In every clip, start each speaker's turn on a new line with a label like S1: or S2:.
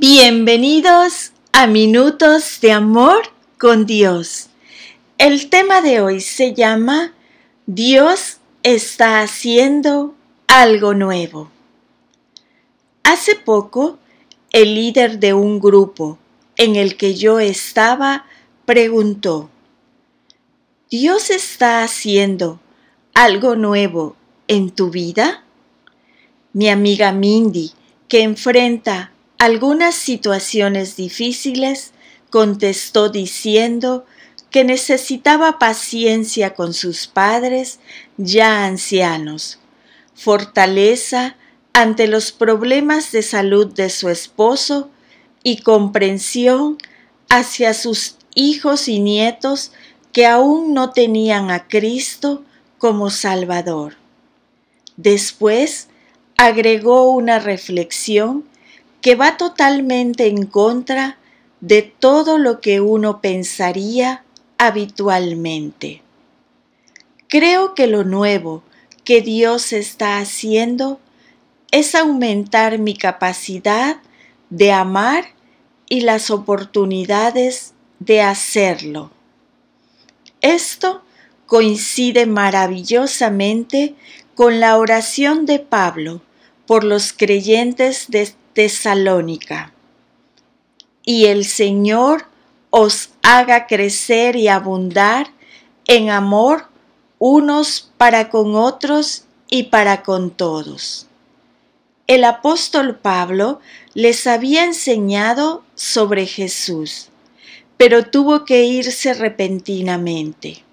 S1: Bienvenidos a Minutos de Amor con Dios. El tema de hoy se llama Dios está haciendo algo nuevo. Hace poco, el líder de un grupo en el que yo estaba preguntó, ¿Dios está haciendo algo nuevo en tu vida? Mi amiga Mindy, que enfrenta algunas situaciones difíciles, contestó diciendo que necesitaba paciencia con sus padres ya ancianos, fortaleza ante los problemas de salud de su esposo y comprensión hacia sus hijos y nietos que aún no tenían a Cristo como Salvador. Después agregó una reflexión que va totalmente en contra de todo lo que uno pensaría habitualmente. Creo que lo nuevo que Dios está haciendo es aumentar mi capacidad de amar y las oportunidades de hacerlo. Esto coincide maravillosamente con la oración de Pablo por los creyentes de Tesalónica. Y el Señor os haga crecer y abundar en amor unos para con otros y para con todos. El apóstol Pablo les había enseñado sobre Jesús, pero tuvo que irse repentinamente.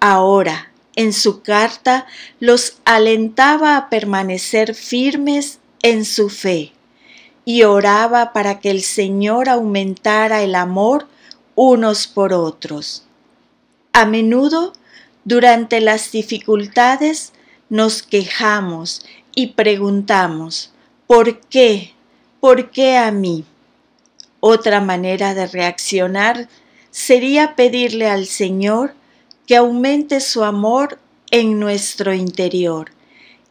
S1: Ahora, en su carta, los alentaba a permanecer firmes en su fe y oraba para que el Señor aumentara el amor unos por otros. A menudo, durante las dificultades, nos quejamos y preguntamos, ¿por qué? ¿Por qué a mí? Otra manera de reaccionar sería pedirle al Señor que aumente su amor en nuestro interior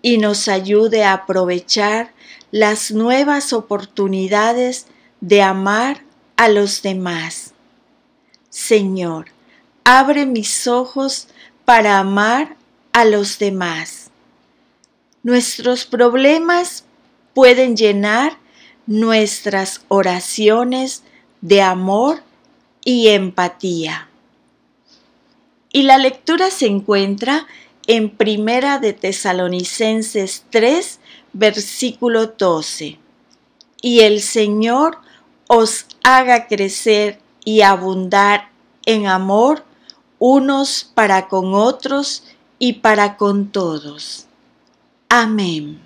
S1: y nos ayude a aprovechar las nuevas oportunidades de amar a los demás. Señor, abre mis ojos para amar a los demás. Nuestros problemas pueden llenar nuestras oraciones de amor y empatía. Y la lectura se encuentra en Primera de Tesalonicenses 3, versículo 12. Y el Señor os haga crecer y abundar en amor unos para con otros y para con todos. Amén.